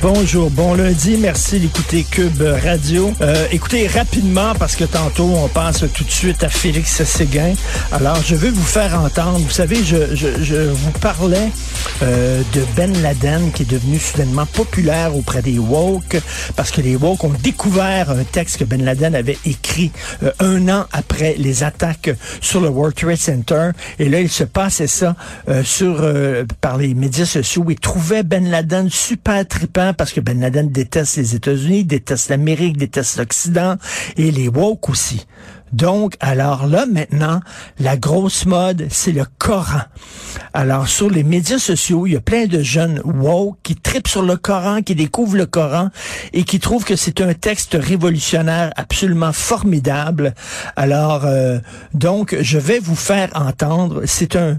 Bonjour, bon lundi, merci d'écouter Cube Radio. Euh, écoutez rapidement parce que tantôt on passe tout de suite à Félix Séguin. Alors je veux vous faire entendre, vous savez, je, je, je vous parlais euh, de Ben Laden qui est devenu soudainement populaire auprès des woke parce que les woke ont découvert un texte que Ben Laden avait écrit euh, un an après les attaques sur le World Trade Center et là il se passait ça sur par les médias sociaux. Ils trouvaient Ben Laden super trippant parce que Ben Laden déteste les États-Unis, déteste l'Amérique, déteste l'Occident et les woke aussi. Donc, alors là, maintenant, la grosse mode, c'est le Coran. Alors, sur les médias sociaux, il y a plein de jeunes woke qui tripent sur le Coran, qui découvrent le Coran et qui trouvent que c'est un texte révolutionnaire absolument formidable. Alors, euh, donc, je vais vous faire entendre, c'est un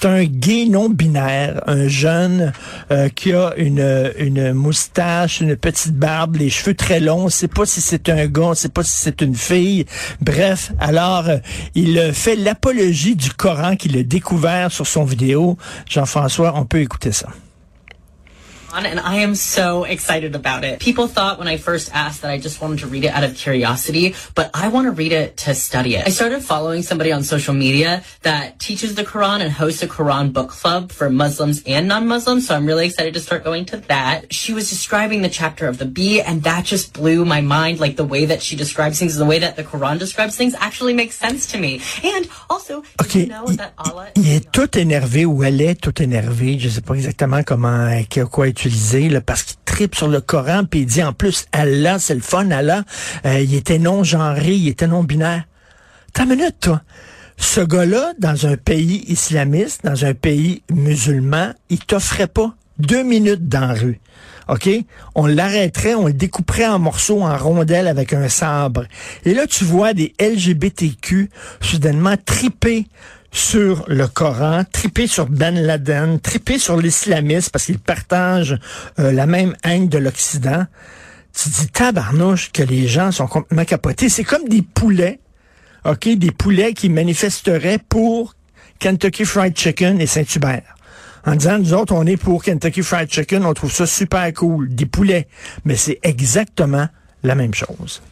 c'est un gay non-binaire, un jeune euh, qui a une, une moustache, une petite barbe, les cheveux très longs. On sait pas si c'est un gars, on sait pas si c'est une fille. Bref, alors euh, il fait l'apologie du Coran qu'il a découvert sur son vidéo. Jean-François, on peut écouter ça. And I am so excited about it. People thought when I first asked that I just wanted to read it out of curiosity, but I want to read it to study it. I started following somebody on social media that teaches the Quran and hosts a Quran book club for Muslims and non-Muslims, so I'm really excited to start going to that. She was describing the chapter of the bee, and that just blew my mind. Like the way that she describes things, and the way that the Quran describes things actually makes sense to me. And also, OK. you know that Allah il est tout énervé ou elle est tout énervée. Je sais pas exactement comment, quoi parce qu'il tripe sur le Coran, puis il dit en plus, Allah, c'est le fun, Allah. Euh, il était non-genré, il était non-binaire. T'as minute, toi. Ce gars-là, dans un pays islamiste, dans un pays musulman, il t'offrait pas deux minutes dans la rue. OK? On l'arrêterait, on le découperait en morceaux, en rondelles avec un sabre. Et là, tu vois des LGBTQ soudainement triper sur le Coran, triper sur Ben Laden, triper sur l'islamisme parce qu'ils partagent euh, la même haine de l'Occident. Tu dis tabarnouche que les gens sont complètement capotés. C'est comme des poulets, OK? Des poulets qui manifesteraient pour Kentucky Fried Chicken et Saint-Hubert en disant, nous autres, on est pour Kentucky Fried Chicken, on trouve ça super cool, des poulets. Mais c'est exactement la même chose.